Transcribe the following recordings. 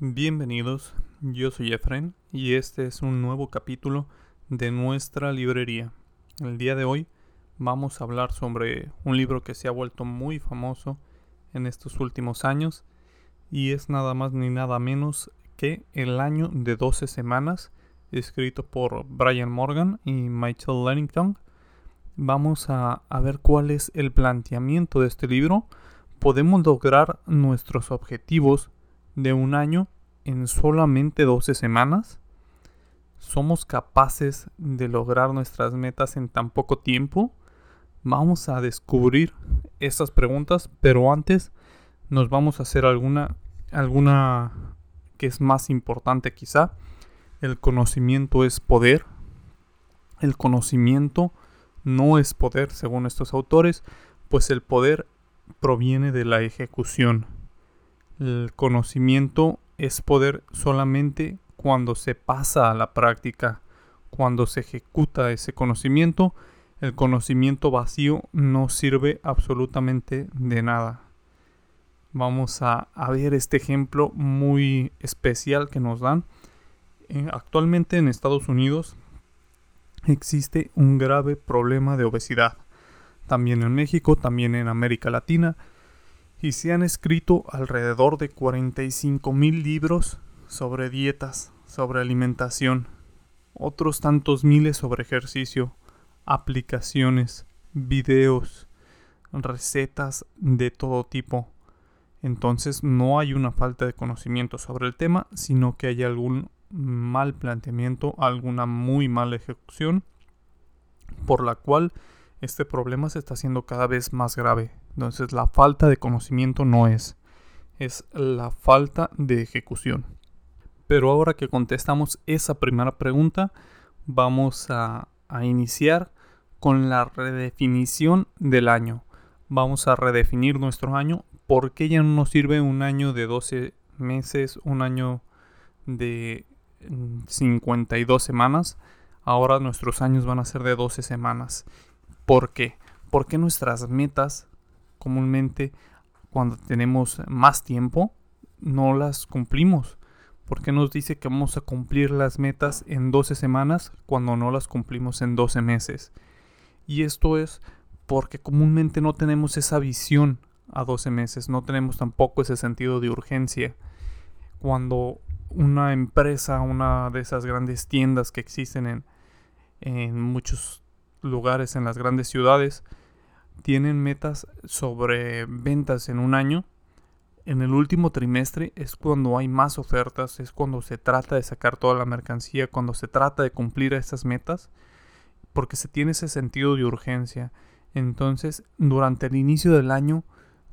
Bienvenidos, yo soy Efren y este es un nuevo capítulo de nuestra librería. El día de hoy vamos a hablar sobre un libro que se ha vuelto muy famoso en estos últimos años y es nada más ni nada menos que El año de 12 semanas, escrito por Brian Morgan y Michael Lennington. Vamos a, a ver cuál es el planteamiento de este libro. ¿Podemos lograr nuestros objetivos de un año en solamente 12 semanas? ¿Somos capaces de lograr nuestras metas en tan poco tiempo? Vamos a descubrir estas preguntas, pero antes nos vamos a hacer alguna alguna que es más importante quizá. El conocimiento es poder. El conocimiento no es poder según estos autores, pues el poder proviene de la ejecución. El conocimiento es poder solamente cuando se pasa a la práctica, cuando se ejecuta ese conocimiento. El conocimiento vacío no sirve absolutamente de nada. Vamos a, ver este ejemplo muy especial que nos dan. Eh, actualmente en Estados Unidos existe un grave problema de obesidad. También en México, también en América Latina y se han escrito alrededor de 45 mil libros sobre dietas, sobre alimentación, otros tantos miles sobre ejercicio, aplicaciones, videos, recetas de todo tipo. Entonces no hay una falta de conocimiento sobre el tema, sino que hay algún mal planteamiento, alguna muy mala ejecución, por la cual este problema se está haciendo cada vez más grave. Entonces la falta de conocimiento no es, es la falta de ejecución. Pero ahora que contestamos esa primera pregunta, vamos a, a iniciar con la redefinición del año. Vamos a redefinir nuestro año. ¿Por qué ya no nos sirve un año de 12 meses, un año de 52 semanas? Ahora nuestros años van a ser de 12 semanas. ¿Por qué? Porque nuestras metas comúnmente cuando tenemos más tiempo no las cumplimos. ¿Por qué nos dice que vamos a cumplir las metas en 12 semanas cuando no las cumplimos en 12 meses? Y esto es porque comúnmente no tenemos esa visión a 12 meses, no tenemos tampoco ese sentido de urgencia. Cuando una empresa, una de esas grandes tiendas que existen en, en muchos lugares en las grandes ciudades tienen metas sobre ventas en un año. En el último trimestre es cuando hay más ofertas, es cuando se trata de sacar toda la mercancía, cuando se trata de cumplir esas metas, porque se tiene ese sentido de urgencia. Entonces, durante el inicio del año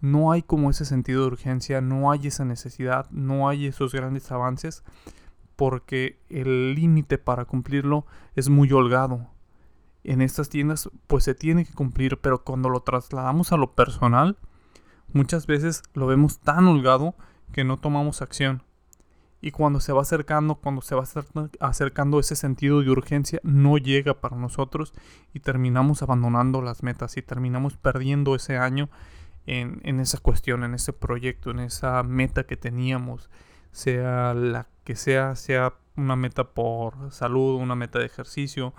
no hay como ese sentido de urgencia, no hay esa necesidad, no hay esos grandes avances, porque el límite para cumplirlo es muy holgado en estas tiendas pues se tiene que cumplir, pero cuando lo trasladamos a lo personal, muchas veces lo vemos tan holgado que no tomamos acción. Y cuando se va acercando, cuando se va acercando ese sentido de urgencia, no llega para nosotros y terminamos abandonando las metas y terminamos perdiendo ese año en, en esa cuestión, en ese proyecto, en esa meta que teníamos, sea la que sea, sea una meta por salud, una meta de ejercicio,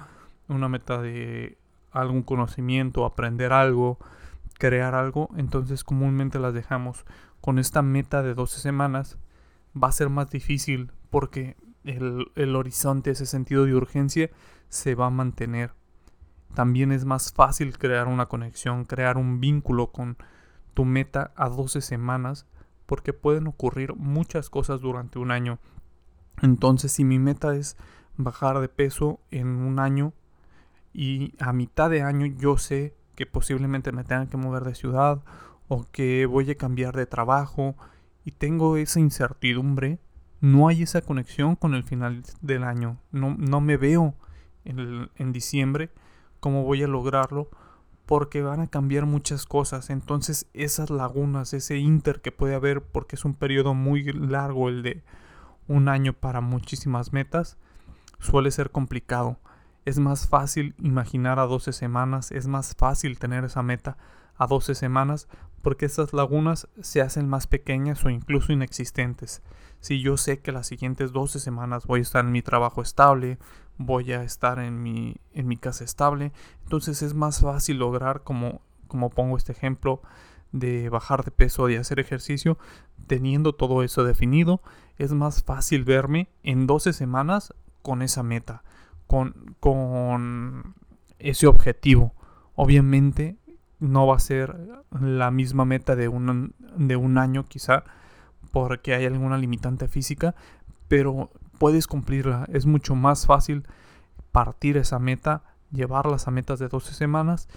una meta de algún conocimiento, aprender algo, crear algo, entonces comúnmente las dejamos. Con esta meta de 12 semanas va a ser más difícil porque el, el horizonte, ese sentido de urgencia se va a mantener. También es más fácil crear una conexión, crear un vínculo con tu meta a 12 semanas porque pueden ocurrir muchas cosas durante un año. Entonces si mi meta es bajar de peso en un año, y a mitad de año yo sé que posiblemente me tengan que mover de ciudad o que voy a cambiar de trabajo y tengo esa incertidumbre, no hay esa conexión con el final del año. No, no me veo en, en diciembre cómo voy a lograrlo porque van a cambiar muchas cosas. Entonces esas lagunas, ese inter que puede haber porque es un periodo muy largo el de un año para muchísimas metas, suele ser complicado. Es más fácil imaginar a 12 semanas, es más fácil tener esa meta a 12 semanas porque esas lagunas se hacen más pequeñas o incluso inexistentes. Si yo sé que las siguientes 12 semanas voy a estar en mi trabajo estable, voy a estar en mi, en mi casa estable, entonces es más fácil lograr, como, como pongo este ejemplo, de bajar de peso, de hacer ejercicio, teniendo todo eso definido, es más fácil verme en 12 semanas con esa meta, con, ese objetivo. Obviamente no va a ser la misma meta de un, de un año quizá, porque hay alguna limitante física, pero puedes cumplirla. Es mucho más fácil partir esa meta, llevarlas a metas de 12 semanas.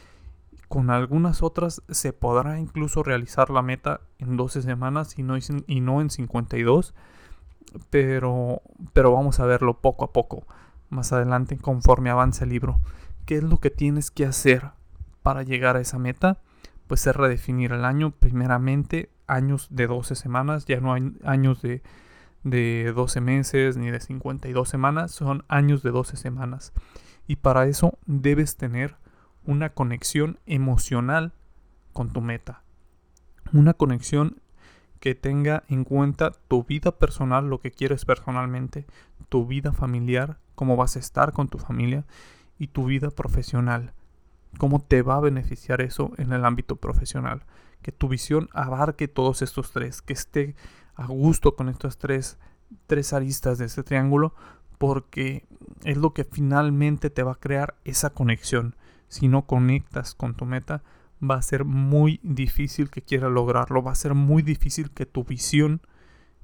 Con algunas otras se podrá incluso realizar la meta en 12 semanas y no, y no en 52. Pero, pero vamos a verlo poco a poco, más adelante conforme avance el libro. ¿Qué es lo que tienes que hacer para llegar a esa meta? Pues es redefinir el año, primeramente años de 12 semanas, ya no hay años de, de 12 meses ni de 52 semanas, son años de 12 semanas. Y para eso debes tener una conexión emocional con tu meta. Una conexión que tenga en cuenta tu vida personal, lo que quieres personalmente, tu vida familiar, cómo vas a estar con tu familia y tu vida profesional. ¿Cómo te va a beneficiar eso en el ámbito profesional? Que tu visión abarque todos estos tres, que esté a gusto con estas tres, tres aristas de este triángulo, porque es lo que finalmente te va a crear esa conexión. Si no conectas con tu meta, va a ser muy difícil que quieras lograrlo, va a ser muy difícil que tu visión,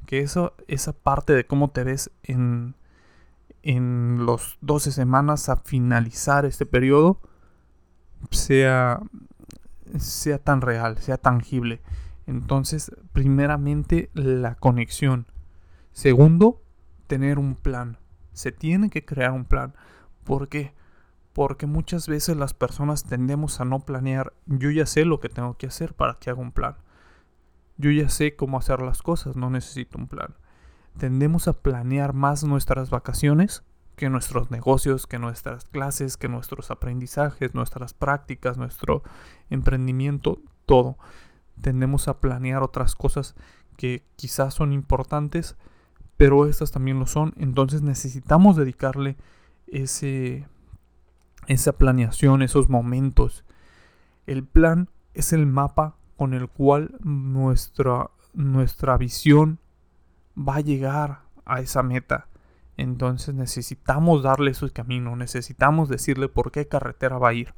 que eso, esa parte de cómo te ves en, en los 12 semanas a finalizar este periodo sea, sea tan real, sea tangible. Entonces, primeramente, la conexión. Segundo, tener un plan. Se tiene que crear un plan. ¿Por qué? Porque muchas veces las personas tendemos a no planear. Yo ya sé lo que tengo que hacer para que haga un plan. Yo ya sé cómo hacer las cosas, no necesito un plan tendemos a planear más nuestras vacaciones que nuestros negocios, que nuestras clases, que nuestros aprendizajes, nuestras prácticas, nuestro emprendimiento, todo. Tendemos a planear otras cosas que quizás son importantes, pero estas también lo son. Entonces necesitamos dedicarle ese, esa planeación, esos momentos. El plan es el mapa con el cual nuestra, nuestra visión, va a llegar a esa meta. Entonces necesitamos darle su camino, necesitamos decirle por qué carretera va a ir.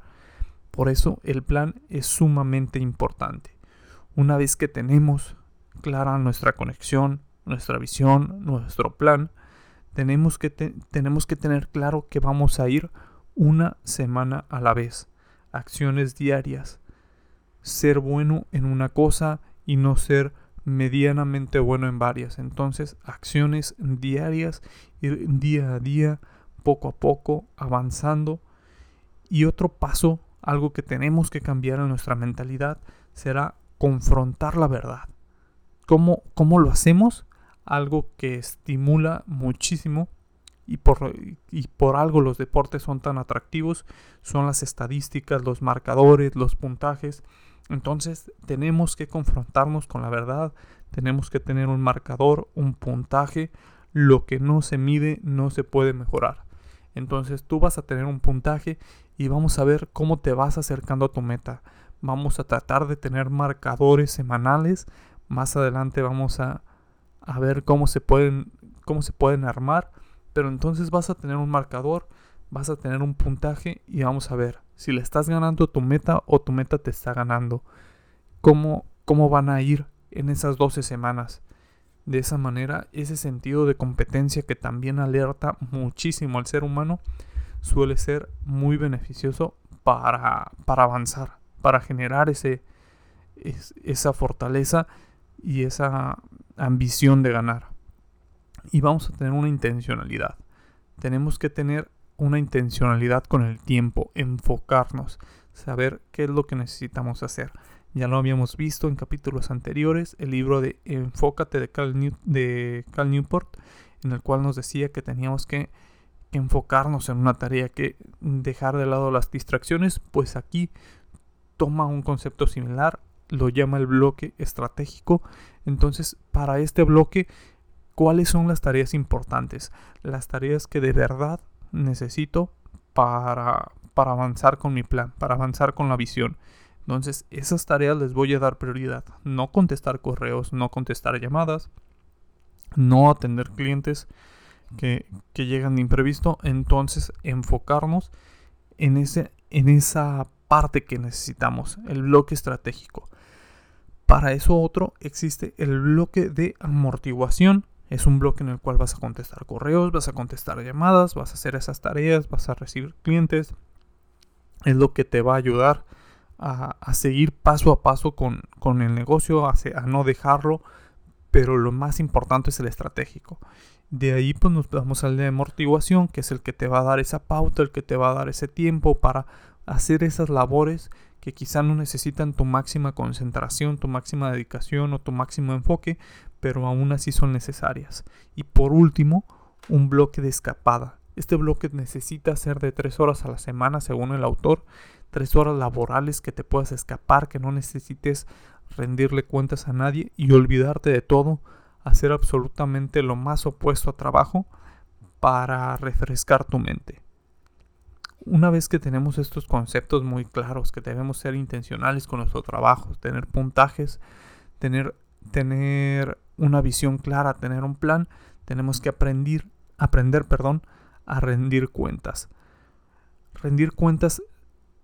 Por eso el plan es sumamente importante. Una vez que tenemos clara nuestra conexión, nuestra visión, nuestro plan, tenemos que, tenemos que tener claro que vamos a ir una semana a la vez. Acciones diarias. Ser bueno en una cosa y no ser medianamente bueno en varias. Entonces, acciones diarias, ir día a día, poco a poco, avanzando. Y otro paso, algo que tenemos que cambiar en nuestra mentalidad, será confrontar la verdad. ¿Cómo, cómo lo hacemos? Algo que estimula muchísimo y por, y por algo los deportes son tan atractivos, son las estadísticas, los marcadores, los puntajes. Entonces tenemos que confrontarnos con la verdad, tenemos que tener un marcador, un puntaje, lo que no se mide no se puede mejorar. Entonces tú vas a tener un puntaje y vamos a ver cómo te vas acercando a tu meta. Vamos a tratar de tener marcadores semanales. Más adelante vamos a, a ver cómo se pueden cómo se pueden armar, pero entonces vas a tener un marcador, vas a tener un puntaje y vamos a ver si le estás ganando tu meta o tu meta te está ganando. ¿Cómo, cómo van a ir en esas 12 semanas? De esa manera, ese sentido de competencia que también alerta muchísimo al ser humano suele ser muy beneficioso para, para avanzar, para generar ese, esa fortaleza y esa ambición de ganar. Y vamos a tener una intencionalidad. Tenemos que tener una intencionalidad con el tiempo, enfocarnos, saber qué es lo que necesitamos hacer. Ya lo habíamos visto en capítulos anteriores, el libro de Enfócate de Cal, de Cal Newport, en el cual nos decía que teníamos que enfocarnos en una tarea, que dejar de lado las distracciones, pues aquí toma un concepto similar, lo llama el bloque estratégico. Entonces, para este bloque, ¿cuáles son las tareas importantes? Las tareas que de verdad necesito para, para avanzar con mi plan, para avanzar con la visión. Entonces, esas tareas les voy a dar prioridad. No contestar correos, no contestar llamadas, no atender clientes que, que llegan de imprevisto. Entonces, enfocarnos en, ese, en esa parte que necesitamos, el bloque estratégico. Para eso otro existe el bloque de amortiguación. Es un bloque en el cual vas a contestar correos, vas a contestar llamadas, vas a hacer esas tareas, vas a recibir clientes. Es lo que te va a ayudar a, seguir paso a paso con, el negocio, a, a, no dejarlo. Pero lo más importante es el estratégico. De ahí pues nos vamos al de amortiguación, que es el que te va a dar esa pauta, el que te va a dar ese tiempo para hacer esas labores que quizá no necesitan tu máxima concentración, tu máxima dedicación o tu máximo enfoque, pero aún así son necesarias. Y por último, un bloque de escapada. Este bloque necesita ser de tres horas a la semana, según el autor, tres horas laborales que te puedas escapar, que no necesites rendirle cuentas a nadie y olvidarte de todo, hacer absolutamente lo más opuesto a trabajo para refrescar tu mente una vez que tenemos estos conceptos muy claros, que debemos ser intencionales con nuestro trabajo, tener puntajes, tener, tener una visión clara, tener un plan, tenemos que aprender, aprender perdón, a rendir cuentas. Rendir cuentas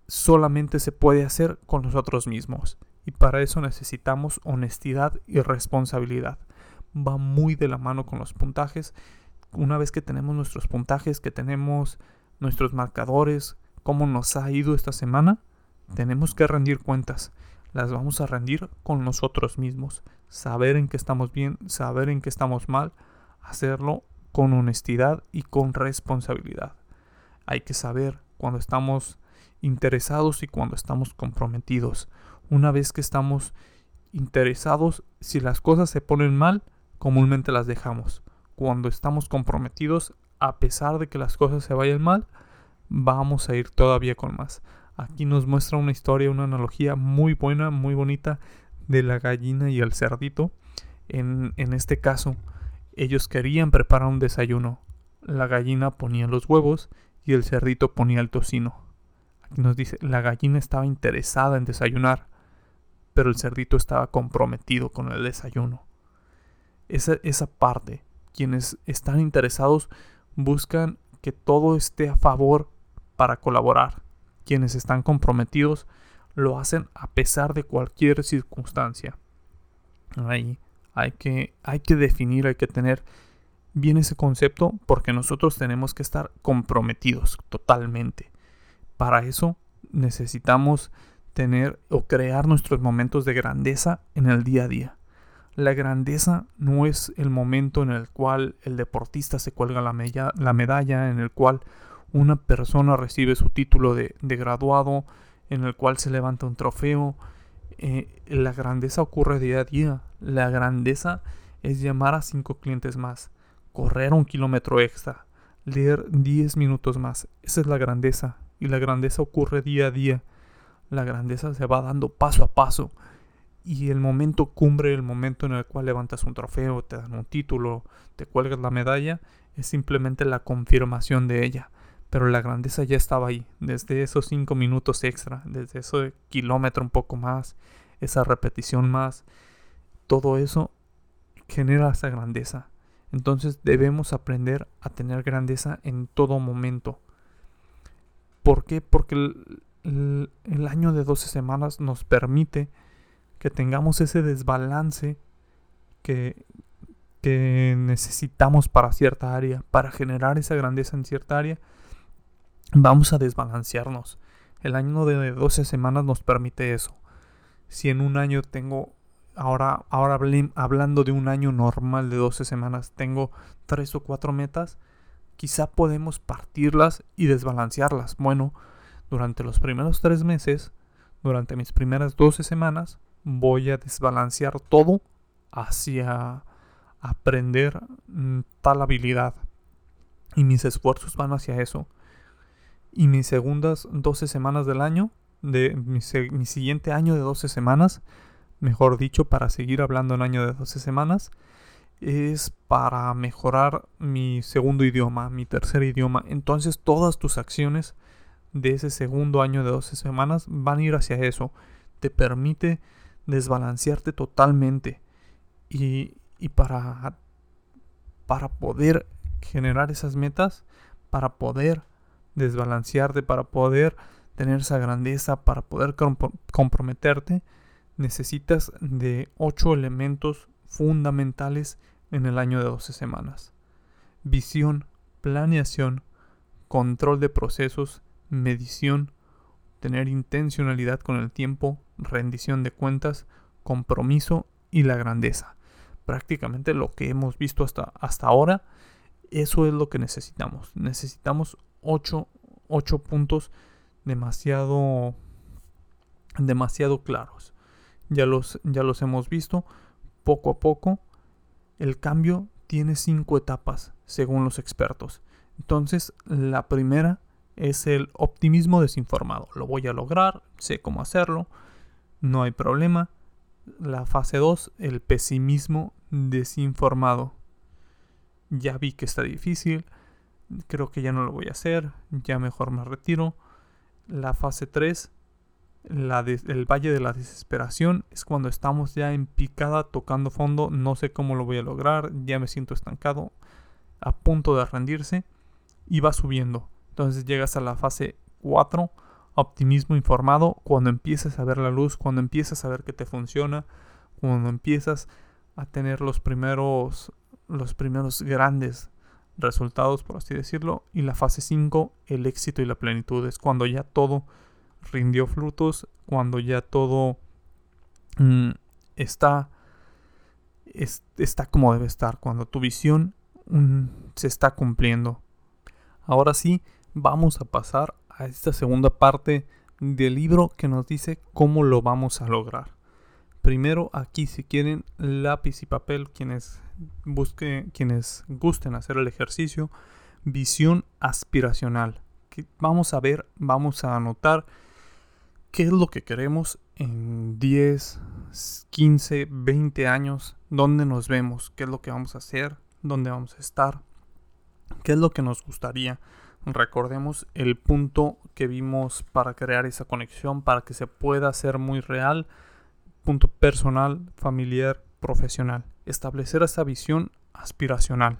solamente se puede hacer con nosotros mismos y para eso necesitamos honestidad y responsabilidad. Va muy de la mano con los puntajes. Una vez que tenemos nuestros puntajes, que tenemos nuestros marcadores, cómo nos ha ido esta semana, tenemos que rendir cuentas. Las vamos a rendir con nosotros mismos. Saber en qué estamos bien, saber en qué estamos mal, hacerlo con honestidad y con responsabilidad. Hay que saber cuando estamos interesados y cuando estamos comprometidos. Una vez que estamos interesados, si las cosas se ponen mal, comúnmente las dejamos. Cuando estamos comprometidos, a pesar de que las cosas se vayan mal, vamos a ir todavía con más. Aquí nos muestra una historia, una analogía muy buena, muy bonita de la gallina y el cerdito. En, en este caso, ellos querían preparar un desayuno. La gallina ponía los huevos y el cerdito ponía el tocino. Aquí nos dice, la gallina estaba interesada en desayunar, pero el cerdito estaba comprometido con el desayuno. Esa, esa parte, quienes están interesados buscan que todo esté a favor para colaborar. Quienes están comprometidos lo hacen a pesar de cualquier circunstancia. Ahí hay que, hay que definir, hay que tener bien ese concepto porque nosotros tenemos que estar comprometidos totalmente. Para eso necesitamos tener o crear nuestros momentos de grandeza en el día a día. La grandeza no es el momento en el cual el deportista se cuelga la, medalla, en el cual una persona recibe su título de, graduado, en el cual se levanta un trofeo. Eh, la grandeza ocurre día a día. La grandeza es llamar a cinco clientes más, correr un kilómetro extra, leer 10 minutos más. Esa es la grandeza. Y la grandeza ocurre día a día. La grandeza se va dando paso a paso. Y el momento cumbre, el momento en el cual levantas un trofeo, te dan un título, te cuelgas la medalla, es simplemente la confirmación de ella. Pero la grandeza ya estaba ahí, desde esos cinco minutos extra, desde ese kilómetro un poco más, esa repetición más, todo eso genera esa grandeza. Entonces debemos aprender a tener grandeza en todo momento. ¿Por qué? Porque el, el año de 12 semanas nos permite que tengamos ese desbalance que, que necesitamos para cierta área, para generar esa grandeza en cierta área, vamos a desbalancearnos. El año de 12 semanas nos permite eso. Si en un año tengo, ahora, ahora hablando de un año normal de 12 semanas, tengo 3 o 4 metas, quizá podemos partirlas y desbalancearlas. Bueno, durante los primeros 3 meses, durante mis primeras 12 semanas, voy a desbalancear todo hacia aprender mm, tal habilidad. Y mis esfuerzos van hacia eso. Y mis segundas 12 semanas del año, de mi, siguiente año de 12 semanas, mejor dicho, para seguir hablando en año de 12 semanas, es para mejorar mi segundo idioma, mi tercer idioma. Entonces todas tus acciones de ese segundo año de 12 semanas van a ir hacia eso. Te permite desbalancearte totalmente. Y, y para, para poder generar esas metas, para poder desbalancearte, para poder tener esa grandeza, para poder comprometerte, necesitas de ocho elementos fundamentales en el año de 12 semanas. Visión, planeación, control de procesos, medición, tener intencionalidad con el tiempo, rendición de cuentas, compromiso y la grandeza. Prácticamente lo que hemos visto hasta, hasta ahora, eso es lo que necesitamos. Necesitamos 8, puntos demasiado, demasiado claros. Ya los, ya los hemos visto poco a poco. El cambio tiene cinco etapas, según los expertos. Entonces, la primera es el optimismo desinformado. Lo voy a lograr, sé cómo hacerlo, no hay problema. La fase 2, el pesimismo desinformado. Ya vi que está difícil, creo que ya no lo voy a hacer, ya mejor me retiro. La fase 3, la el valle de la desesperación, es cuando estamos ya en picada, tocando fondo, no sé cómo lo voy a lograr, ya me siento estancado, a punto de rendirse, y va subiendo. Entonces llegas a la fase 4, optimismo informado, cuando empiezas a ver la luz, cuando empiezas a ver que te funciona, cuando empiezas a tener los primeros, los primeros grandes resultados, por así decirlo. Y la fase 5, el éxito y la plenitud, es cuando ya todo rindió frutos, cuando ya todo mm, está, está como debe estar, cuando tu visión mm, se está cumpliendo. Ahora sí, vamos a pasar a esta segunda parte del libro que nos dice cómo lo vamos a lograr. Primero aquí si quieren lápiz y papel quienes busquen, quienes gusten hacer el ejercicio, visión aspiracional. Que vamos a ver, vamos a anotar qué es lo que queremos en 10, 15, 20 años, dónde nos vemos, qué es lo que vamos a hacer, dónde vamos a estar, qué es lo que nos gustaría. Recordemos el punto que vimos para crear esa conexión, para que se pueda hacer muy real. Punto personal, familiar, profesional. Establecer esa visión aspiracional.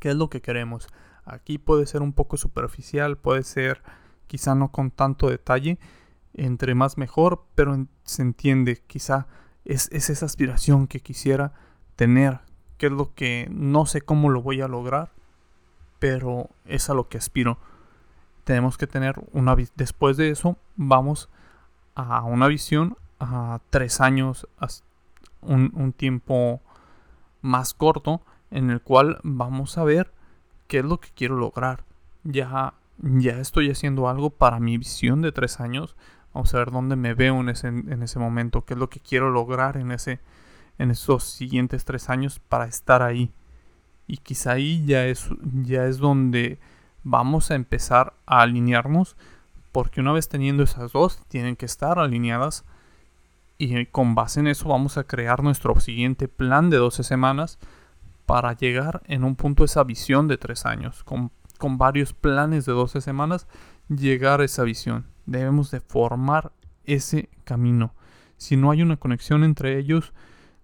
¿Qué es lo que queremos? Aquí puede ser un poco superficial, puede ser quizá no con tanto detalle, entre más mejor, pero se entiende, quizá es, es esa aspiración que quisiera tener, qué es lo que no sé cómo lo voy a lograr, pero es a lo que aspiro. Tenemos que tener una después de eso vamos a una visión a tres años, un, un tiempo más corto en el cual vamos a ver qué es lo que quiero lograr. Ya, ya estoy haciendo algo para mi visión de tres años. Vamos a ver dónde me veo en ese, en ese momento, qué es lo que quiero lograr en, ese, en esos siguientes tres años para estar ahí. Y quizá ahí ya es, ya es donde vamos a empezar a alinearnos. Porque una vez teniendo esas dos, tienen que estar alineadas. Y con base en eso vamos a crear nuestro siguiente plan de 12 semanas para llegar en un punto a esa visión de 3 años. Con, con varios planes de 12 semanas, llegar a esa visión. Debemos de formar ese camino. Si no hay una conexión entre ellos,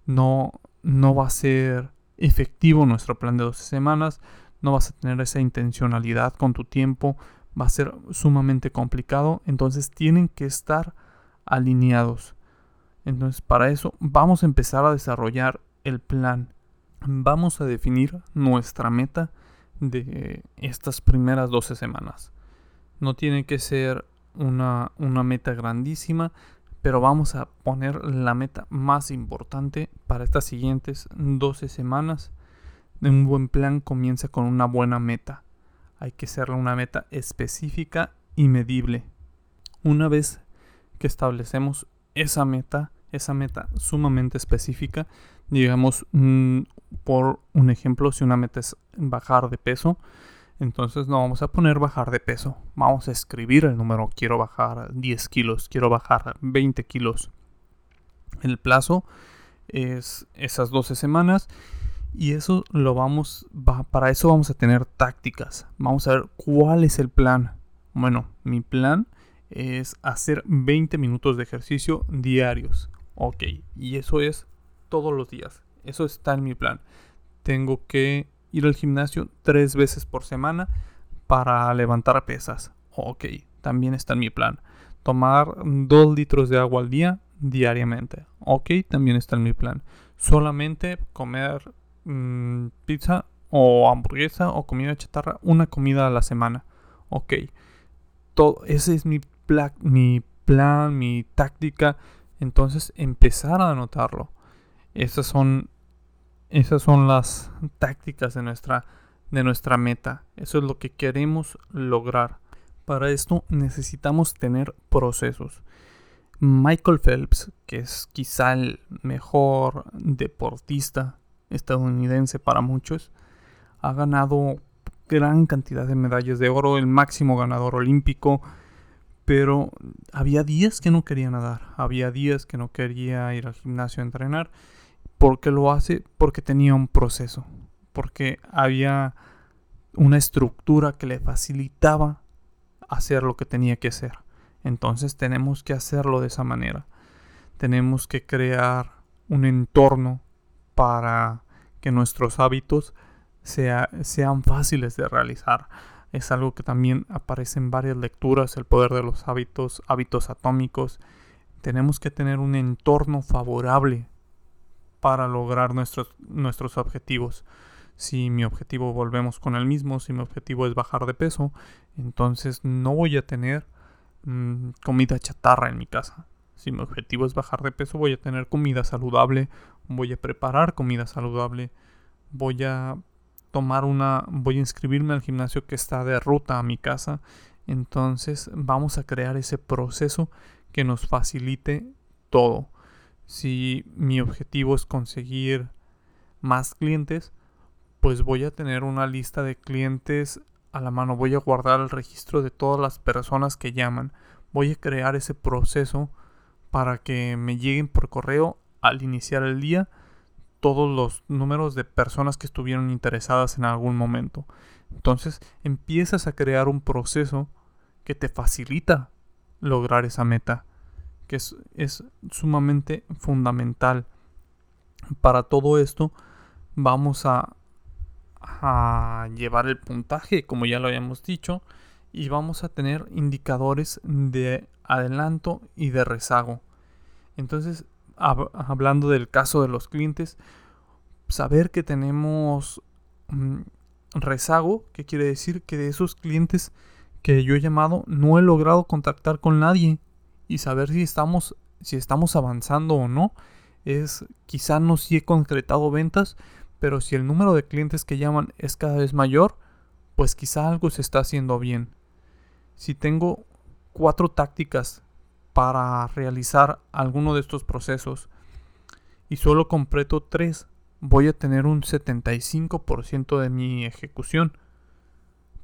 no, no va a ser efectivo nuestro plan de 12 semanas, no vas a tener esa intencionalidad con tu tiempo, va a ser sumamente complicado, entonces tienen que estar alineados. Entonces para eso vamos a empezar a desarrollar el plan. Vamos a definir nuestra meta de estas primeras 12 semanas. No tiene que ser una, una meta grandísima, pero vamos a poner la meta más importante para estas siguientes 12 semanas. Un buen plan comienza con una buena meta. Hay que hacerle una meta específica y medible. Una vez que establecemos esa meta, esa meta sumamente específica, digamos, mm, por un ejemplo, si una meta es bajar de peso, entonces no vamos a poner bajar de peso. Vamos a escribir el número. Quiero bajar 10 kilos. Quiero bajar 20 kilos. El plazo es esas 12 semanas y eso lo vamos, para eso vamos a tener tácticas. Vamos a ver cuál es el plan. Bueno, mi plan es hacer 20 minutos de ejercicio diarios. Ok, y eso es todos los días. Eso está en mi plan. Tengo que ir al gimnasio tres veces por semana para levantar pesas. Ok, también está en mi plan. Tomar 2 litros de agua al día diariamente. Ok, también está en mi plan. Solamente comer mm, pizza o hamburguesa o comida chatarra una comida a la semana. Ok, todo, ese es mi, mi plan, mi táctica. Entonces empezar a anotarlo. Esas son, esas son las tácticas de nuestra, de nuestra meta. Eso es lo que queremos lograr. Para esto necesitamos tener procesos. Michael Phelps, que es quizá el mejor deportista estadounidense para muchos, ha ganado gran cantidad de medallas de oro, el máximo ganador olímpico, pero había días que no quería nadar, había días que no quería ir al gimnasio a entrenar. ¿Por qué lo hace? Porque tenía un proceso, porque había una estructura que le facilitaba hacer lo que tenía que hacer. Entonces tenemos que hacerlo de esa manera. Tenemos que crear un entorno para que nuestros hábitos sean fáciles de realizar. Es algo que también aparece en varias lecturas, el poder de los hábitos, hábitos atómicos. Tenemos que tener un entorno favorable para lograr nuestros, nuestros objetivos. Si mi objetivo volvemos con el mismo, si mi objetivo es bajar de peso, entonces no voy a tener mm, comida chatarra en mi casa. Si mi objetivo es bajar de peso, voy a tener comida saludable, voy a preparar comida saludable, voy a tomar una, voy a inscribirme al gimnasio que está de ruta a mi casa. Entonces vamos a crear ese proceso que nos facilite todo. Si mi objetivo es conseguir más clientes, pues voy a tener una lista de clientes a la mano. Voy a guardar el registro de todas las personas que llaman. Voy a crear ese proceso para que me lleguen por correo al iniciar el día todos los números de personas que estuvieron interesadas en algún momento. Entonces empiezas a crear un proceso que te facilita lograr esa meta, que es, es sumamente fundamental. Para todo esto vamos a, a llevar el puntaje, como ya lo habíamos dicho, y vamos a tener indicadores de adelanto y de rezago. Entonces hablando del caso de los clientes, saber que tenemos mm, rezago, que quiere decir que de esos clientes que yo he llamado no he logrado contactar con nadie y saber si estamos si estamos avanzando o no es quizá no si he concretado ventas, pero si el número de clientes que llaman es cada vez mayor, pues quizá algo se está haciendo bien. Si tengo cuatro tácticas para realizar alguno de estos procesos y solo completo 3, voy a tener un 75% de mi ejecución.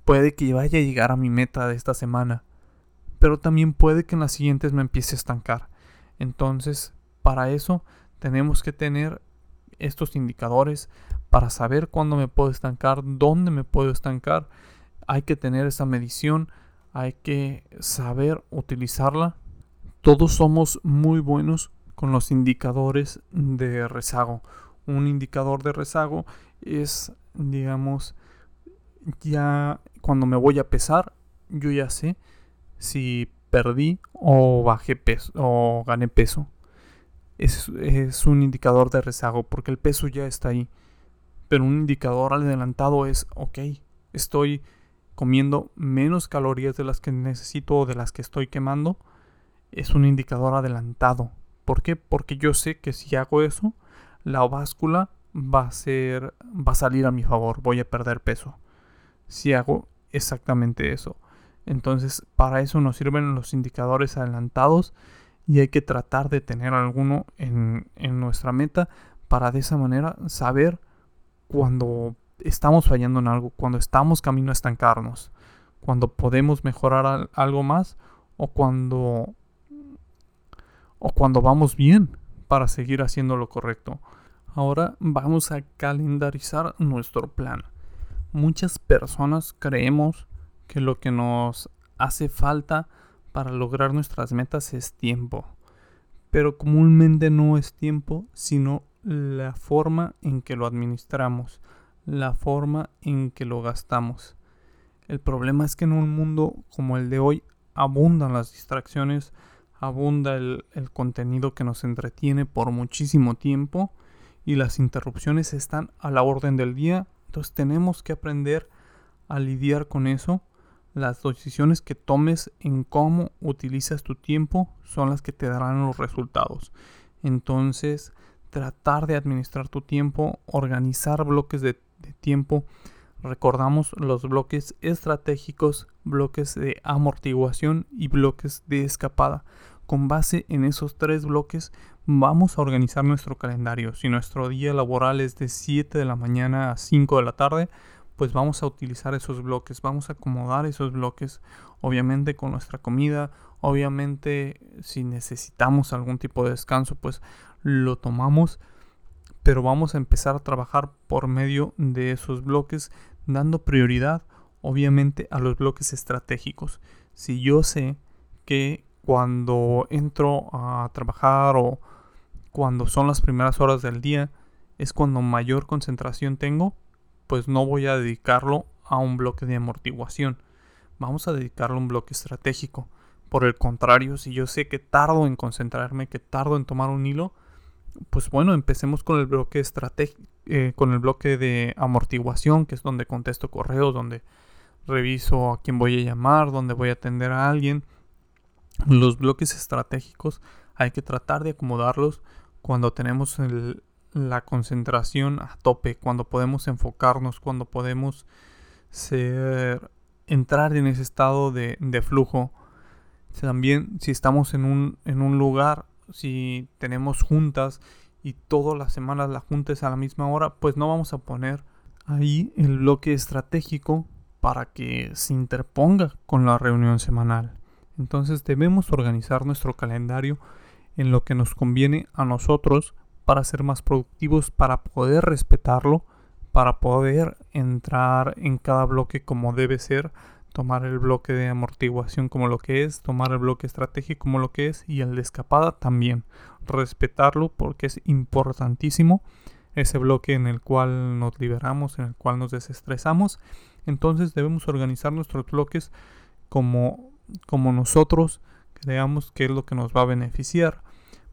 Puede que vaya a llegar a mi meta de esta semana, pero también puede que en las siguientes me empiece a estancar. Entonces, para eso tenemos que tener estos indicadores para saber cuándo me puedo estancar, dónde me puedo estancar. Hay que tener esa medición, hay que saber utilizarla todos somos muy buenos con los indicadores de rezago. Un indicador de rezago es, digamos, ya cuando me voy a pesar, yo ya sé si perdí o bajé peso o gané peso. Es, es un indicador de rezago porque el peso ya está ahí. Pero un indicador adelantado es, ok, estoy comiendo menos calorías de las que necesito o de las que estoy quemando es un indicador adelantado. ¿Por qué? Porque yo sé que si hago eso, la báscula va a ser va a salir a mi favor, voy a perder peso. Si hago exactamente eso. Entonces, para eso nos sirven los indicadores adelantados y hay que tratar de tener alguno en, en nuestra meta para de esa manera saber cuando estamos fallando en algo, cuando estamos camino a estancarnos, cuando podemos mejorar algo más o cuando o cuando vamos bien para seguir haciendo lo correcto. Ahora vamos a calendarizar nuestro plan. Muchas personas creemos que lo que nos hace falta para lograr nuestras metas es tiempo. Pero comúnmente no es tiempo, sino la forma en que lo administramos, la forma en que lo gastamos. El problema es que en un mundo como el de hoy abundan las distracciones, abunda el, contenido que nos entretiene por muchísimo tiempo y las interrupciones están a la orden del día entonces tenemos que aprender a lidiar con eso. Las decisiones que tomes en cómo utilizas tu tiempo son las que te darán los resultados. Entonces, tratar de administrar tu tiempo, organizar bloques de, tiempo. Recordamos los bloques estratégicos, bloques de amortiguación y bloques de escapada. Con base en esos tres bloques vamos a organizar nuestro calendario. Si nuestro día laboral es de 7 de la mañana a 5 de la tarde, pues vamos a utilizar esos bloques, vamos a acomodar esos bloques, obviamente con nuestra comida, obviamente si necesitamos algún tipo de descanso, pues lo tomamos, pero vamos a empezar a trabajar por medio de esos bloques, dando prioridad, obviamente, a los bloques estratégicos. Si yo sé que cuando entro a trabajar o cuando son las primeras horas del día, es cuando mayor concentración tengo, pues no voy a dedicarlo a un bloque de amortiguación. Vamos a dedicarlo a un bloque estratégico. Por el contrario, si yo sé que tardo en concentrarme, que tardo en tomar un hilo, pues bueno, empecemos con el bloque eh, con el bloque de amortiguación, que es donde contesto correos, donde reviso a quién voy a llamar, donde voy a atender a alguien, los bloques estratégicos hay que tratar de acomodarlos cuando tenemos la concentración a tope, cuando podemos enfocarnos, cuando podemos ser, entrar en ese estado de, flujo. También si estamos en un, en un lugar, si tenemos juntas y todas las semanas la junta es a la misma hora, pues no vamos a poner ahí el bloque estratégico para que se interponga con la reunión semanal. Entonces debemos organizar nuestro calendario en lo que nos conviene a nosotros para ser más productivos, para poder respetarlo, para poder entrar en cada bloque como debe ser, tomar el bloque de amortiguación como lo que es, tomar el bloque estratégico como lo que es y el de escapada también. Respetarlo porque es importantísimo ese bloque en el cual nos liberamos, en el cual nos desestresamos. Entonces debemos organizar nuestros bloques como como nosotros creamos que es lo que nos va a beneficiar.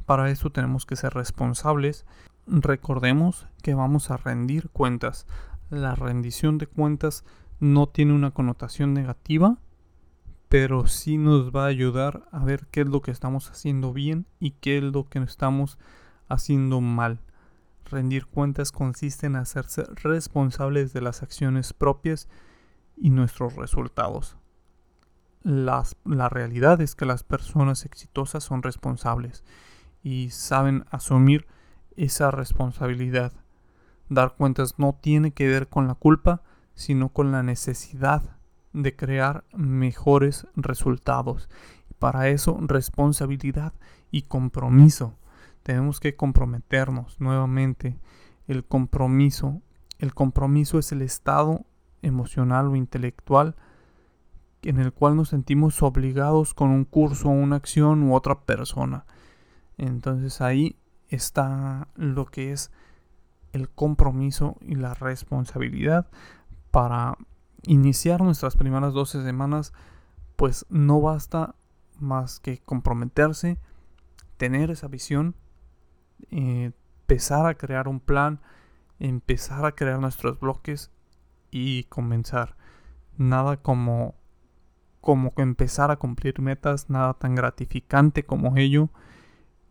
Para eso tenemos que ser responsables. Recordemos que vamos a rendir cuentas. La rendición de cuentas no tiene una connotación negativa, pero sí nos va a ayudar a ver qué es lo que estamos haciendo bien y qué es lo que estamos haciendo mal. Rendir cuentas consiste en hacerse responsables de las acciones propias y nuestros resultados la realidad es que las personas exitosas son responsables y saben asumir esa responsabilidad. Dar cuentas no tiene que ver con la culpa, sino con la necesidad de crear mejores resultados. Para eso, responsabilidad y compromiso. Tenemos que comprometernos nuevamente. El compromiso. El compromiso es el estado emocional o intelectual en el cual nos sentimos obligados con un curso, una acción u otra persona. Entonces ahí está lo que es el compromiso y la responsabilidad para iniciar nuestras primeras 12 semanas pues no basta más que comprometerse tener esa visión eh, empezar a crear un plan empezar a crear nuestros bloques y comenzar nada como como empezar a cumplir metas, nada tan gratificante como ello,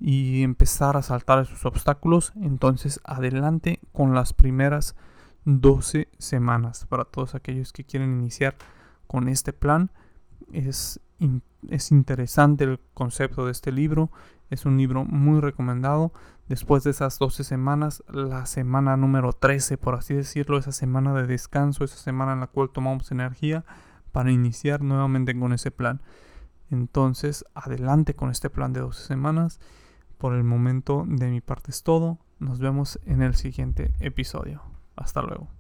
y empezar a saltar esos obstáculos, entonces adelante con las primeras 12 semanas. Para todos aquellos que quieren iniciar con este plan, es, es interesante el concepto de este libro, es un libro muy recomendado. Después de esas 12 semanas, la semana número 13, por así decirlo, esa semana de descanso, esa semana en la cual tomamos energía, para iniciar nuevamente con ese plan. Entonces, adelante con este plan de 12 semanas Por el momento de mi parte es todo. Nos vemos en el siguiente episodio. Hasta luego.